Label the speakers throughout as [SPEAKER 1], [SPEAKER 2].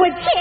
[SPEAKER 1] would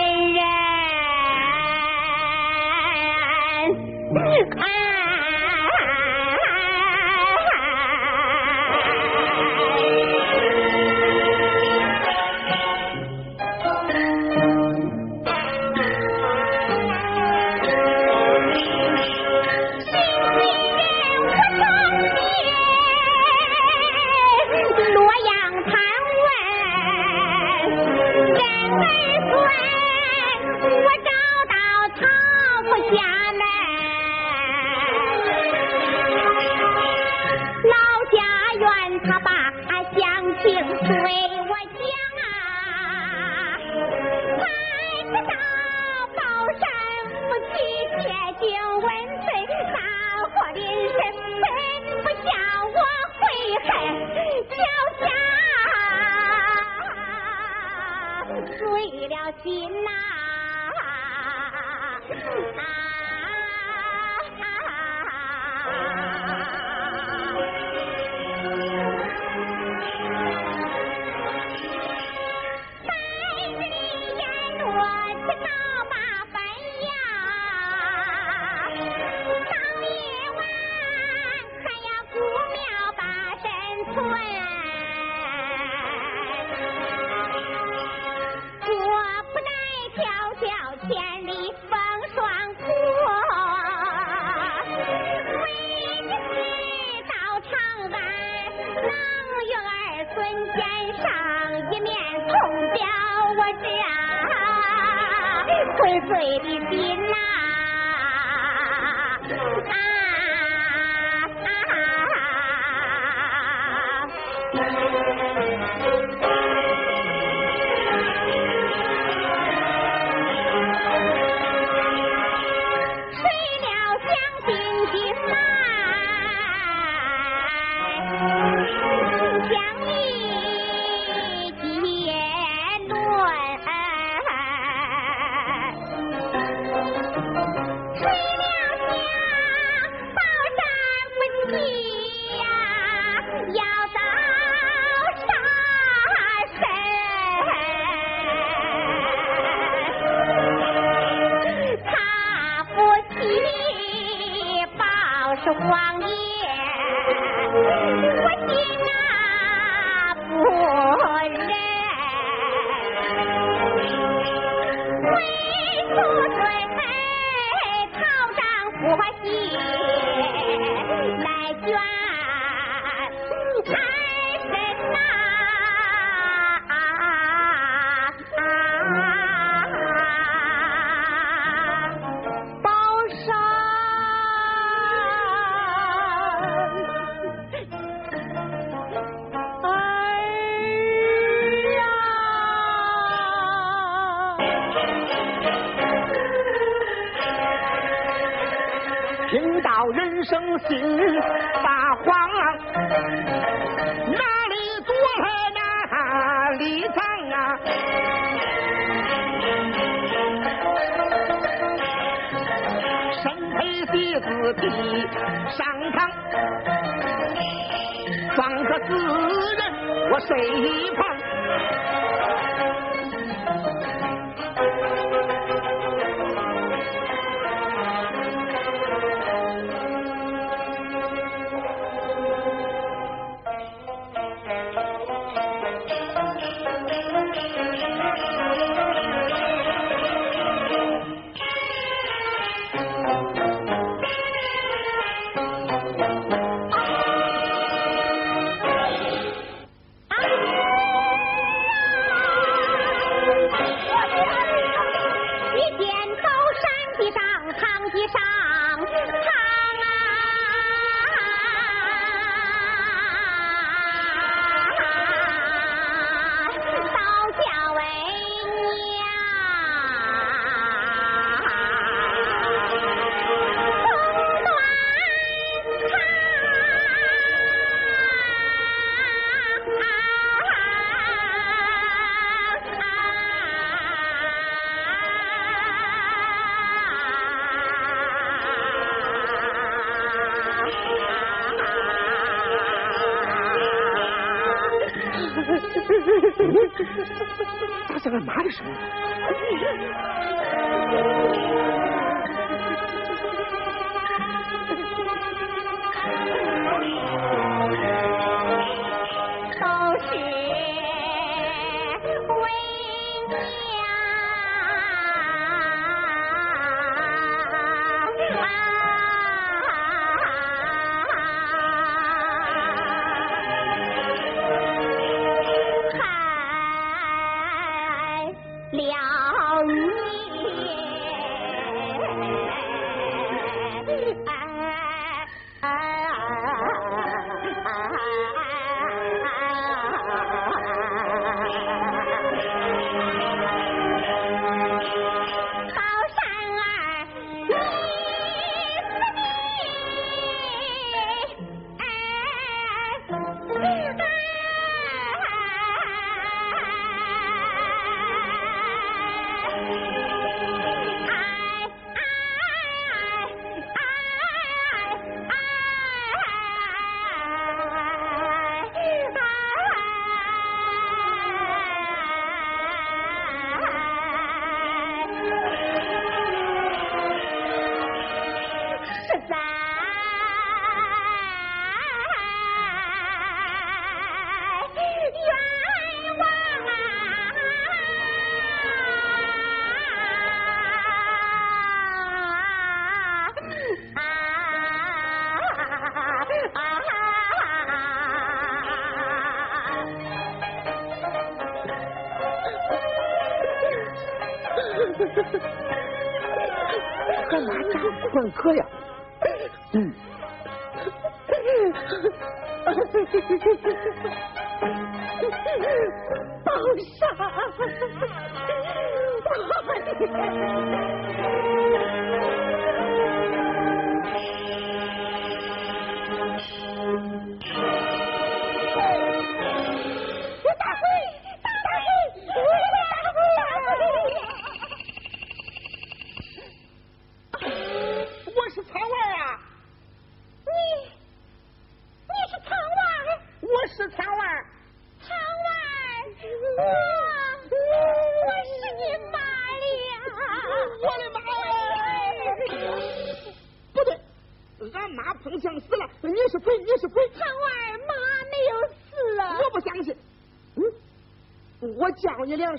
[SPEAKER 1] 一
[SPEAKER 2] 旁。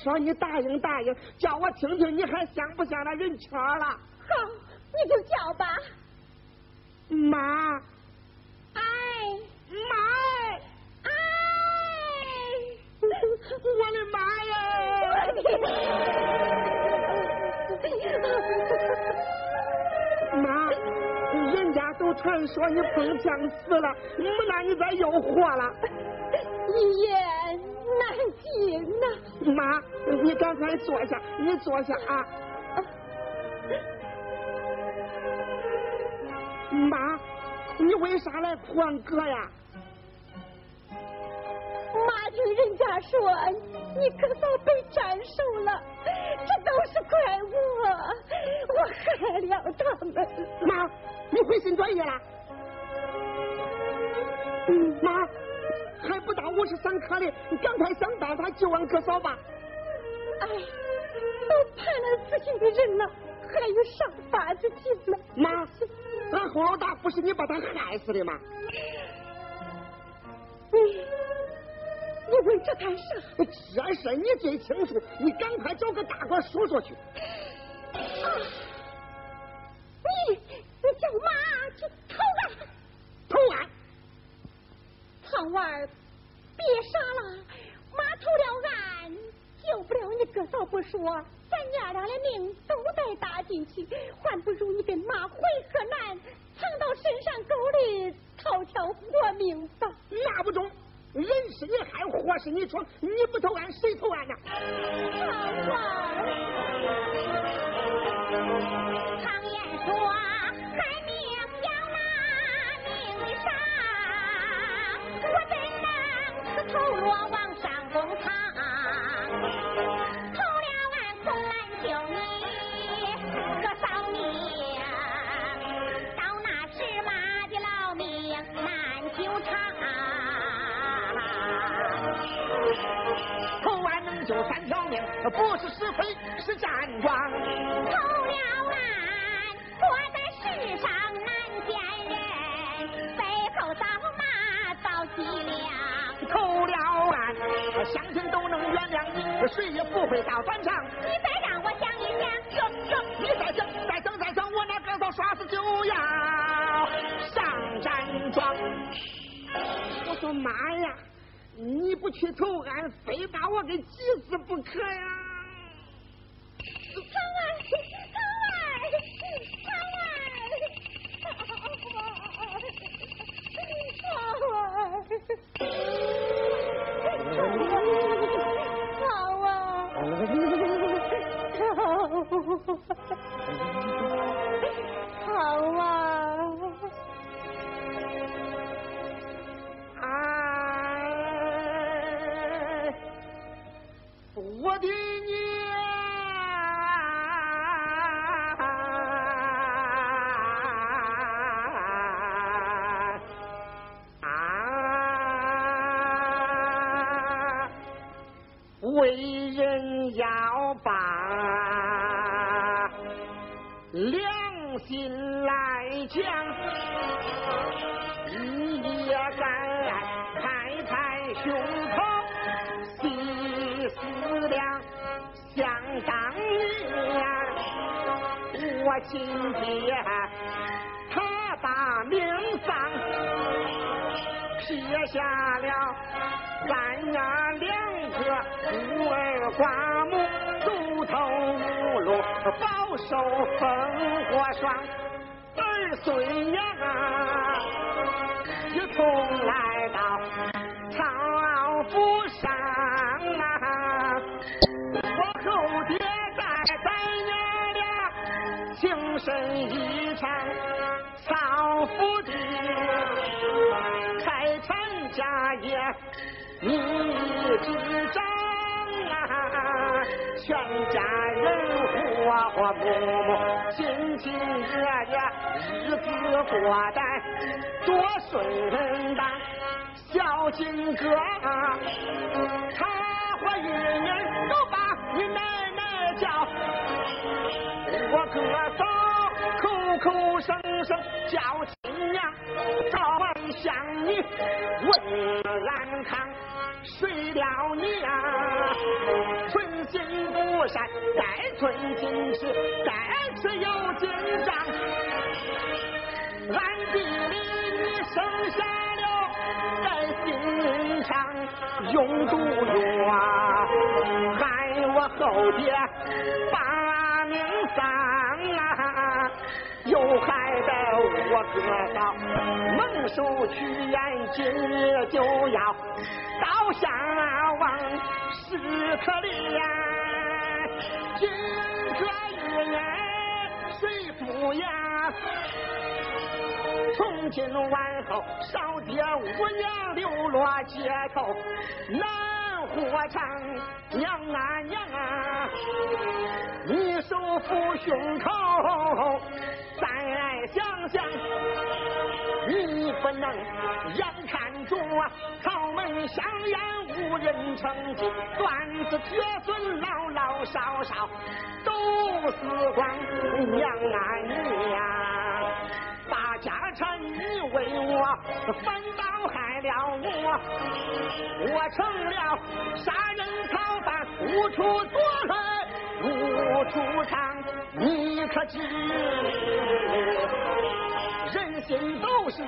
[SPEAKER 2] 说，
[SPEAKER 1] 你答应答应，叫我听听，你还像不像那人圈了？为啥来换歌呀？
[SPEAKER 2] 妈听人家说你可早被斩首了，这都是怪我，我害了他们。
[SPEAKER 1] 妈，你回心转意了？嗯妈。还不到五十三颗哩，你赶快想办法救俺哥嫂吧！
[SPEAKER 2] 哎，都判了死刑的人了，还有啥法子救呢？
[SPEAKER 1] 妈，俺侯老大不是你把他害死的吗？
[SPEAKER 2] 你，你问这干啥？
[SPEAKER 1] 这事你最清楚，你赶快找个大官说说去。
[SPEAKER 2] 啊！你，你叫妈去投案。
[SPEAKER 1] 投案。
[SPEAKER 2] 胖娃儿，别傻了，妈投了案，救不了你哥嫂不说，咱娘俩的命都得搭进去，还不如你跟妈回河南，藏到深山沟里，讨条活命吧。
[SPEAKER 1] 那不中，人是你害，祸是你闯，你不投案，谁投案呢？
[SPEAKER 2] 常言说。头落往上公堂，救
[SPEAKER 1] 三条命，不是是非是战状。
[SPEAKER 2] 偷了案，活在世上难见人，背后遭骂遭凄凉。
[SPEAKER 1] 偷了案，乡亲都能原谅你，谁也不会到断肠。
[SPEAKER 2] 你再让我想一想，
[SPEAKER 1] 想想，你再想，再想，再想，我那个嫂耍死就要上战场。我说妈呀！你不去投案，非把我给急死不可呀！的娘啊！为人要把良心来讲，我亲爹他把命丧，撇下了咱呀两个孤儿寡母，走投无路，饱受烽火霜，儿孙呀一同来到朝府上。生一场，造福的财产家业你执掌啊，全家人和和睦睦，亲亲热热，日子过得多顺当。小金哥，他和一人都把你奶奶叫。我哥嫂口声声叫亲娘，早晚向你问安康。谁料你啊，存心不善，该存金石，该吃有金账。暗地里你生下了在心肠，用毒药害我后爹把。害得我哥嫂蒙受屈冤，今日就要刀下亡，是可怜。今可一言谁不言？从今往后，少爹无娘流落街头，难活长。娘啊娘啊！你手扶胸口，再想想，你不能眼看着草门香烟无人承继，断子绝孙老老少少都死光，娘啊娘！把家产你为我反倒害了我，我成了杀人逃犯，无处躲来。无处藏，你可知？人心都是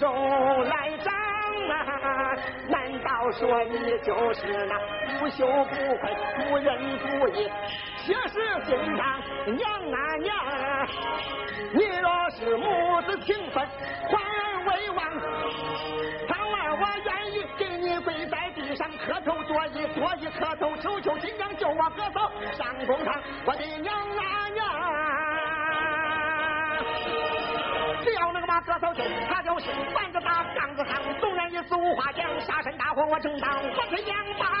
[SPEAKER 1] 肉来长啊！难道说你就是那不羞不愧、不仁不义、铁石心肠娘啊娘？你若是母子情分，还为王？倘儿我愿意给你跪在地上磕头作揖，作揖磕头，求求金娘救我哥嫂上公堂，我的娘啊娘！只要那个马哥嫂走，他就是半个大杠子上，纵然一死无话讲，杀神大火我正当，我却杨八啊。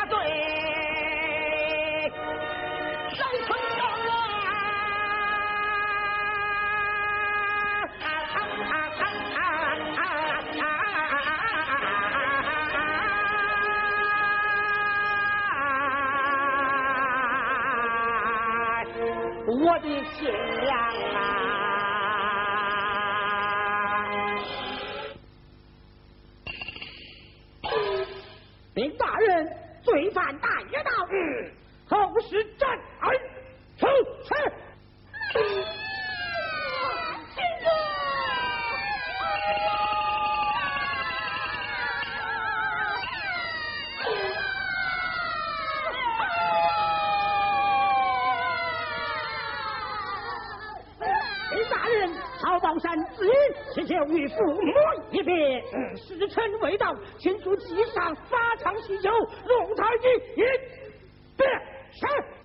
[SPEAKER 1] 我的亲娘啊！
[SPEAKER 2] 后事斩出去。高山子女，祈求与父母一别。时辰未到，请住机上法场喜酒，龙台一别 Sheriff!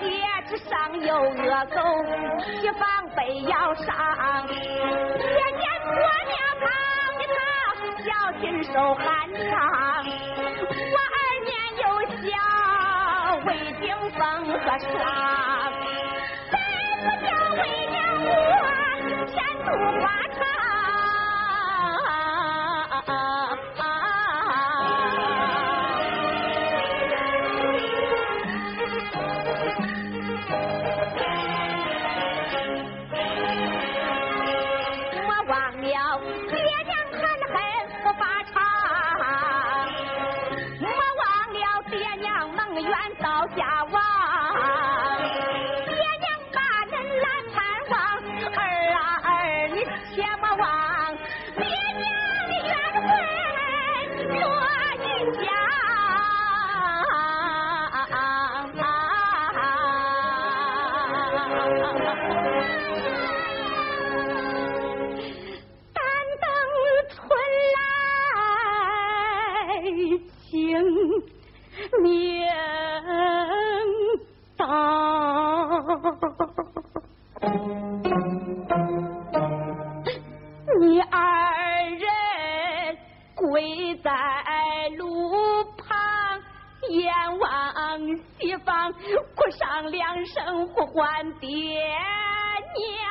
[SPEAKER 2] 街之上有恶狗，提防备要上。爹娘婆娘旁的他，小心受寒枪。我二年幼小，未经风和霜，再不叫为娘我前途花长。你二人跪在路旁，眼望西方，哭上两声呼唤爹娘。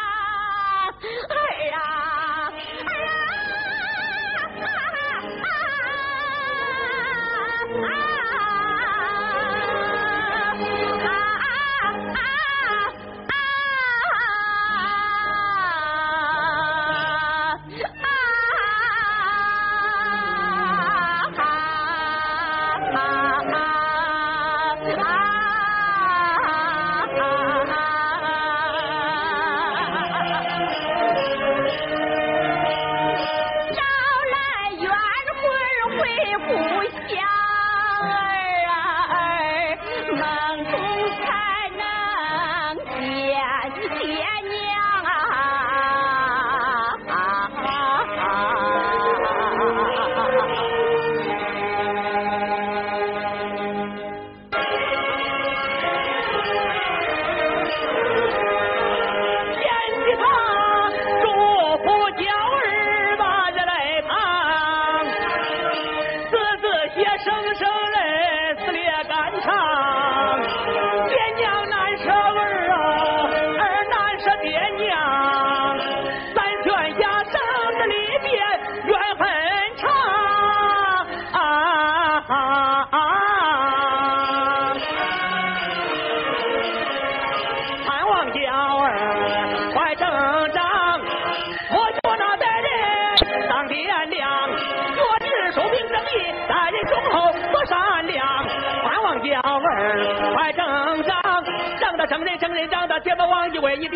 [SPEAKER 3] 生人长大，结不忘记为你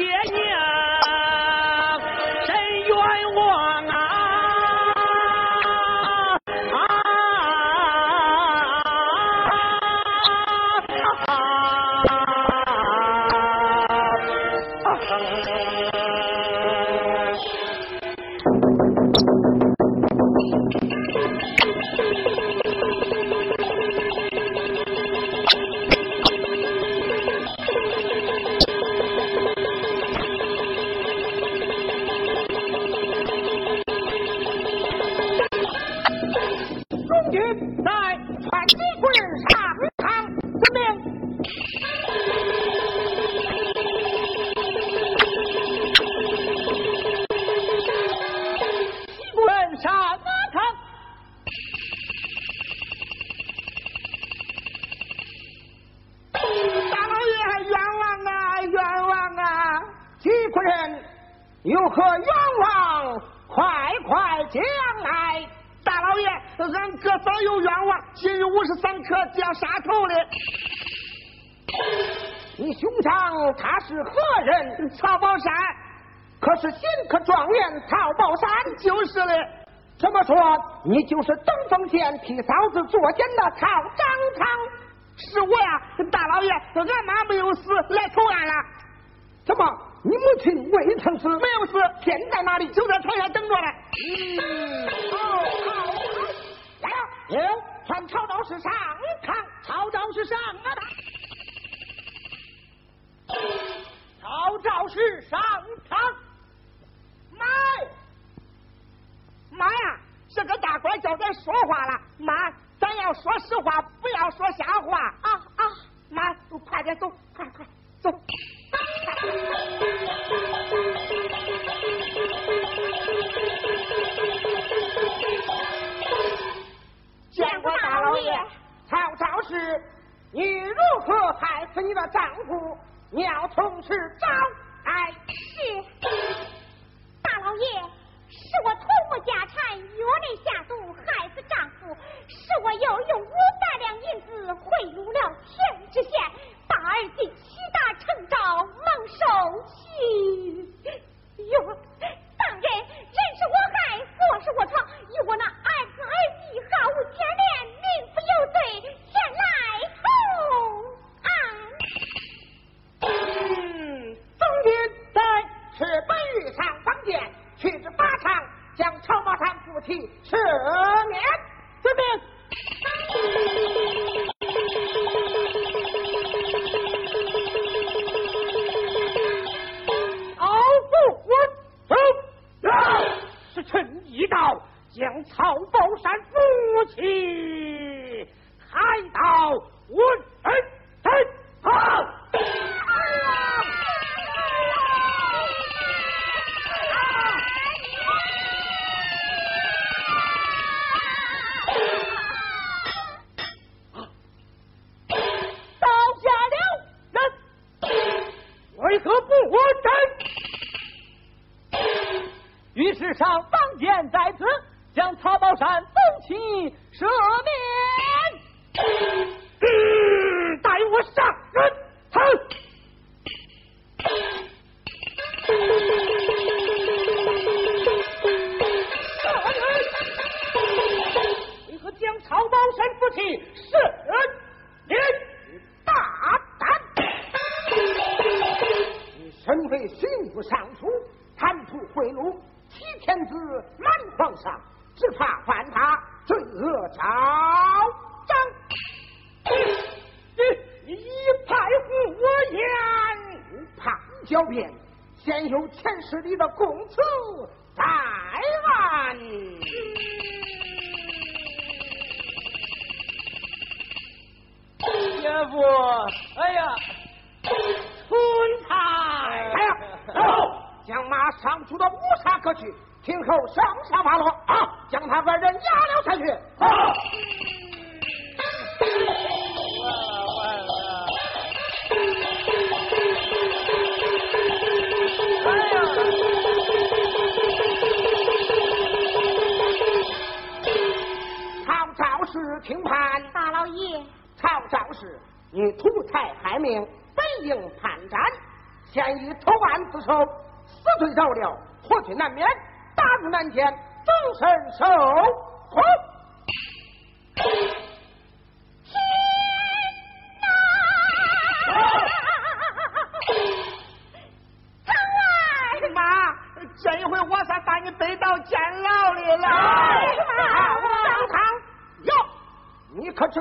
[SPEAKER 3] 下马场。大老爷冤枉啊，
[SPEAKER 1] 冤枉啊！
[SPEAKER 4] 几个人有何冤枉？快快讲来！
[SPEAKER 1] 大老爷，俺哥早有冤枉，今日我是三颗掉沙头的。你
[SPEAKER 4] 兄长他是何人？
[SPEAKER 1] 曹宝山，
[SPEAKER 4] 可是新科状元曹宝山
[SPEAKER 1] 就是了。怎么说？你就是登封县替嫂子作奸的曹张昌？
[SPEAKER 3] 是我呀，大老爷，俺妈没有死，来投案了。
[SPEAKER 1] 怎么？你母亲未曾死？
[SPEAKER 3] 没有死，现在哪里？就在船上等着呢。
[SPEAKER 1] 嗯，好，好，来了！嗯，传曹长是上堂，曹长是上啊
[SPEAKER 5] 曹长是上堂，
[SPEAKER 4] 来。妈呀，这个大官叫咱说话了，妈，咱要说实话，不要说瞎话
[SPEAKER 3] 啊啊！
[SPEAKER 4] 妈，快点走，快快走。见过大老爷，曹操是，你如何害死你的丈夫？你要从实招来。
[SPEAKER 3] 是，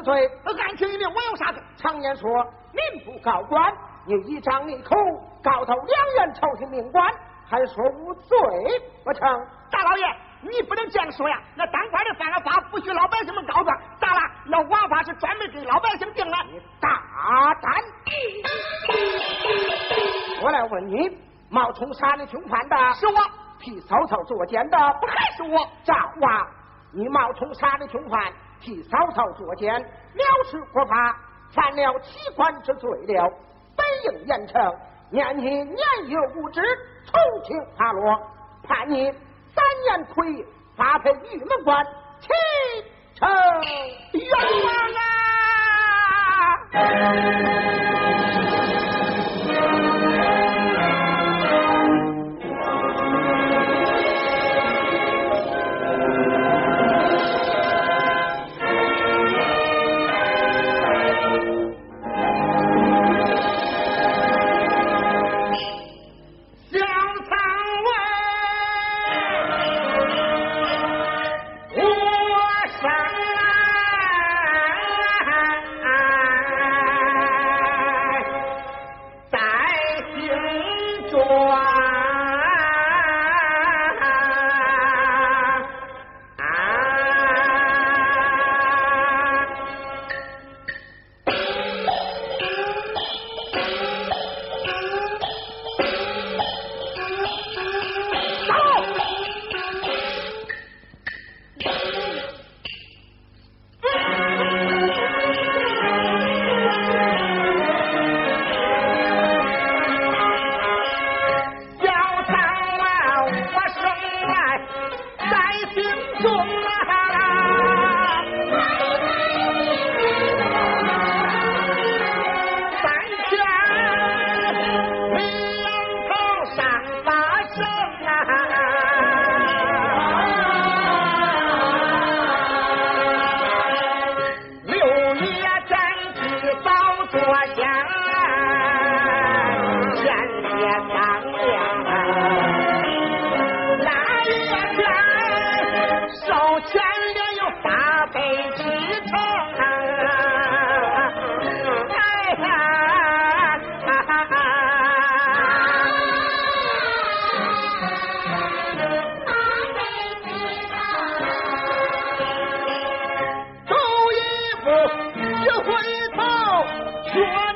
[SPEAKER 3] 罪？
[SPEAKER 4] 按情一命，我有啥罪？常言说，民不告官，你一张一口告到两员朝廷命官，还说无罪不成？大老爷，你不能这样说呀！那当官的犯了法，不许老百姓们告状。咋了？那王法是专门给老百姓定的。你大胆！我来问你，冒充杀人凶犯的是我，替曹操作奸的不还是我？赵娃，你冒充杀人凶犯，替曹操作奸，藐视国法，犯了欺官之罪了，本应严惩。念你年幼无知，从轻发落，判你三年亏役，发配玉门关，启程冤枉啊！回头转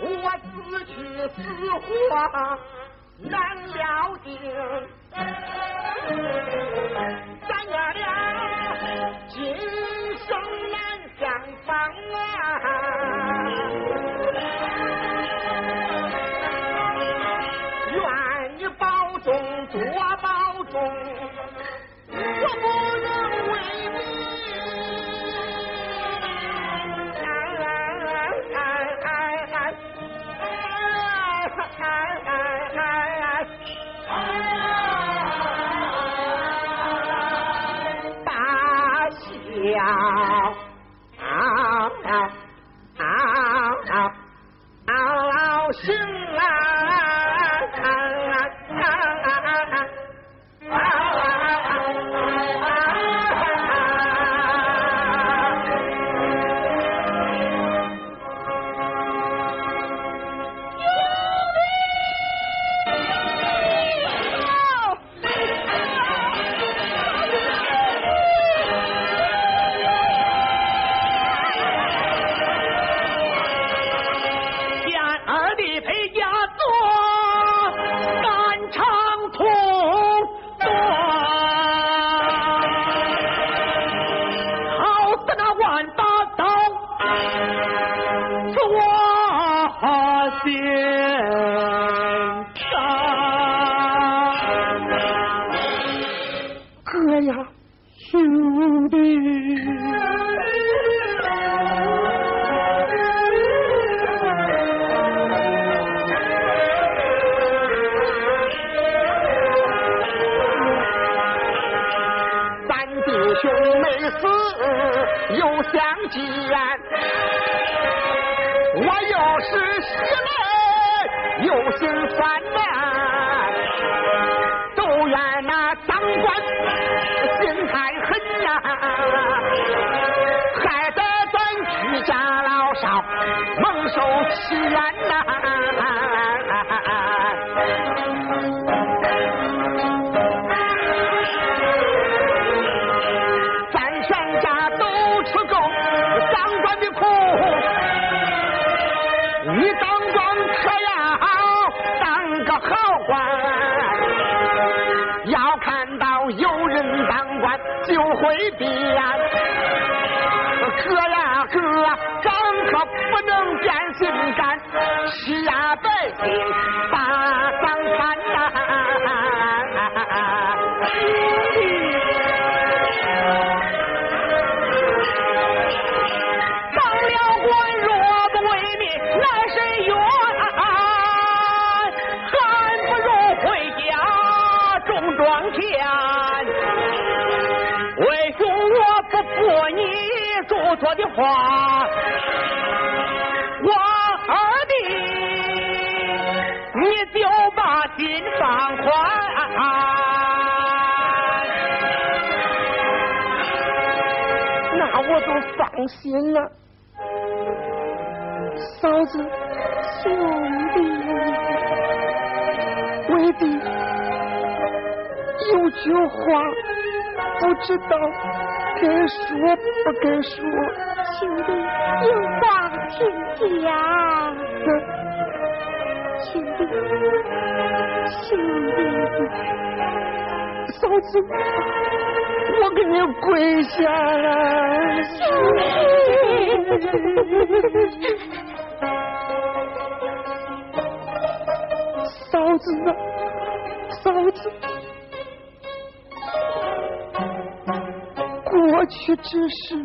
[SPEAKER 4] 我
[SPEAKER 1] 死
[SPEAKER 2] 去死活难了定，咱爷俩今生难相逢啊。愿你保重，多保重。说的话，我二弟你就把心放宽，那我就放心了。嫂子，兄弟，为弟有句话不知道。该说不该说，
[SPEAKER 6] 兄弟有话请讲。兄弟，兄弟，
[SPEAKER 2] 嫂子，我给你跪下了。
[SPEAKER 6] 兄弟，
[SPEAKER 2] 过去之事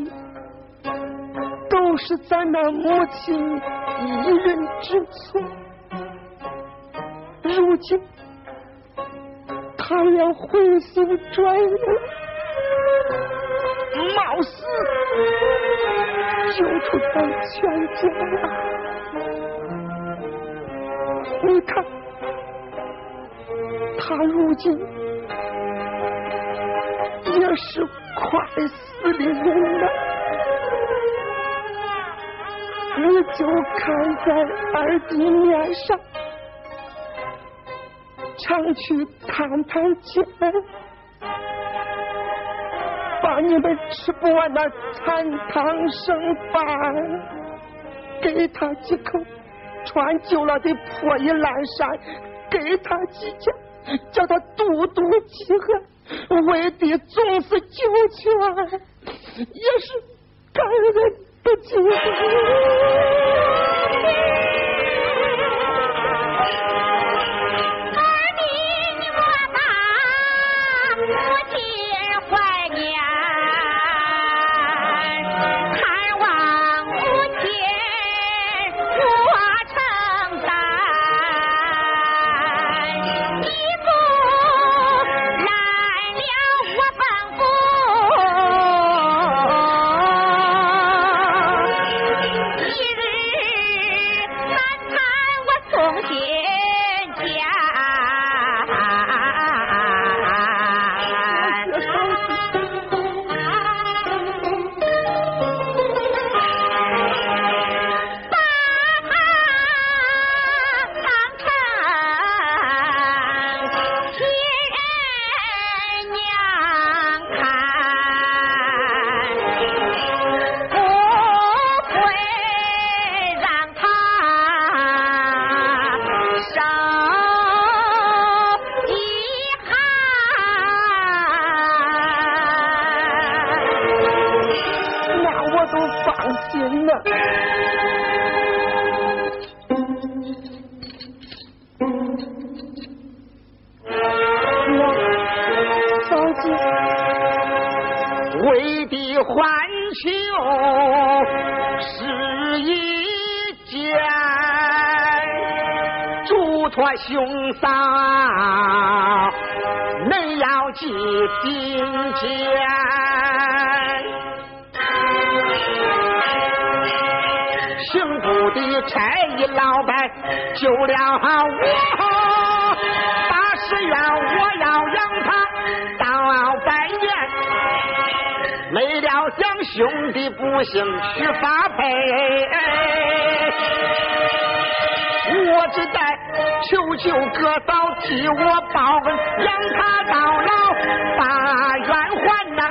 [SPEAKER 2] 都是咱那母亲一人之错，如今他要回心转意，貌似救出咱全家了。你看，他如今也是。快死的人了，你就看在二弟面上，常去探探亲，把你们吃不完的残汤剩饭给他几口，穿旧了的破衣烂衫给他几件，叫他肚肚饥饿。为的总是救全，也是感人的情。兄
[SPEAKER 1] 兄弟不幸娶发配，我只得求求哥嫂替我报恩，养他到老把冤还呐。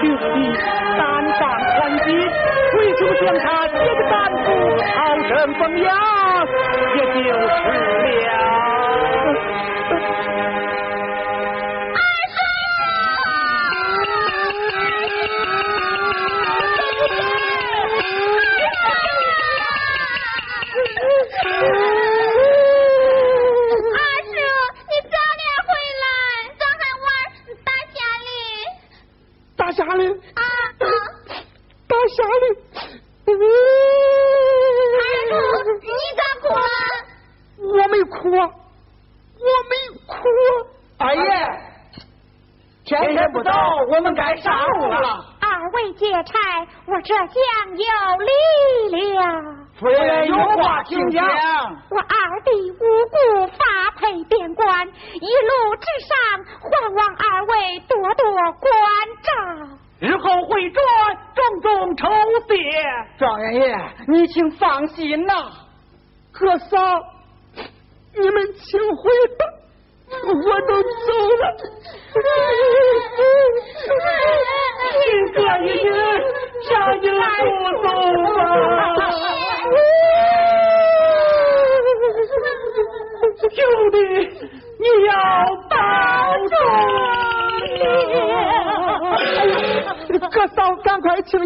[SPEAKER 3] 兄弟三番还击，为求将他接个担负，好生奉养，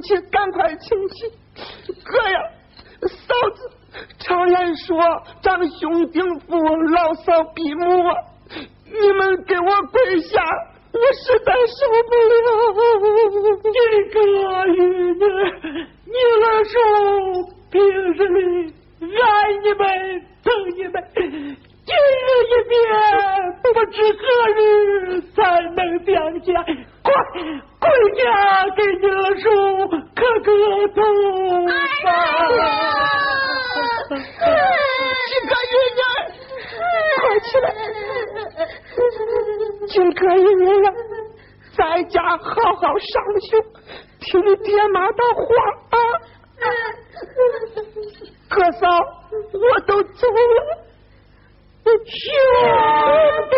[SPEAKER 3] 请，赶快请起！哥呀，嫂子，常言说，长兄顶父，老嫂比母。你们给我跪下，我实在受不了。你哥与你，你二叔平日里爱你们，疼你们，今日一别，不知何日才能相见。快，跪下给你二叔磕个头。几个月年，快起来。今个月了，在家好好上学，听你爹妈的话啊！哥嫂，我都走了，兄弟。